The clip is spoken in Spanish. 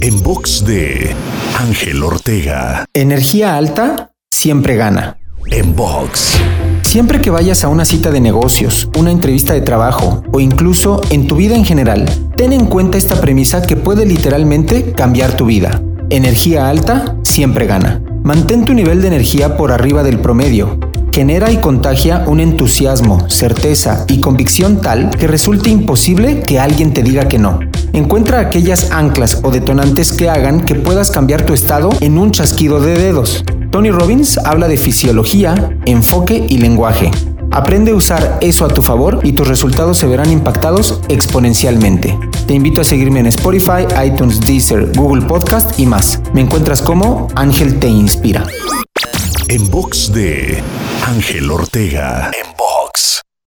En box de Ángel Ortega. Energía alta siempre gana. En box. Siempre que vayas a una cita de negocios, una entrevista de trabajo o incluso en tu vida en general, ten en cuenta esta premisa que puede literalmente cambiar tu vida. Energía alta siempre gana. Mantén tu nivel de energía por arriba del promedio. Genera y contagia un entusiasmo, certeza y convicción tal que resulte imposible que alguien te diga que no. Encuentra aquellas anclas o detonantes que hagan que puedas cambiar tu estado en un chasquido de dedos. Tony Robbins habla de fisiología, enfoque y lenguaje. Aprende a usar eso a tu favor y tus resultados se verán impactados exponencialmente. Te invito a seguirme en Spotify, iTunes, Deezer, Google Podcast y más. Me encuentras como Ángel Te Inspira. En box de Ángel Ortega. En box.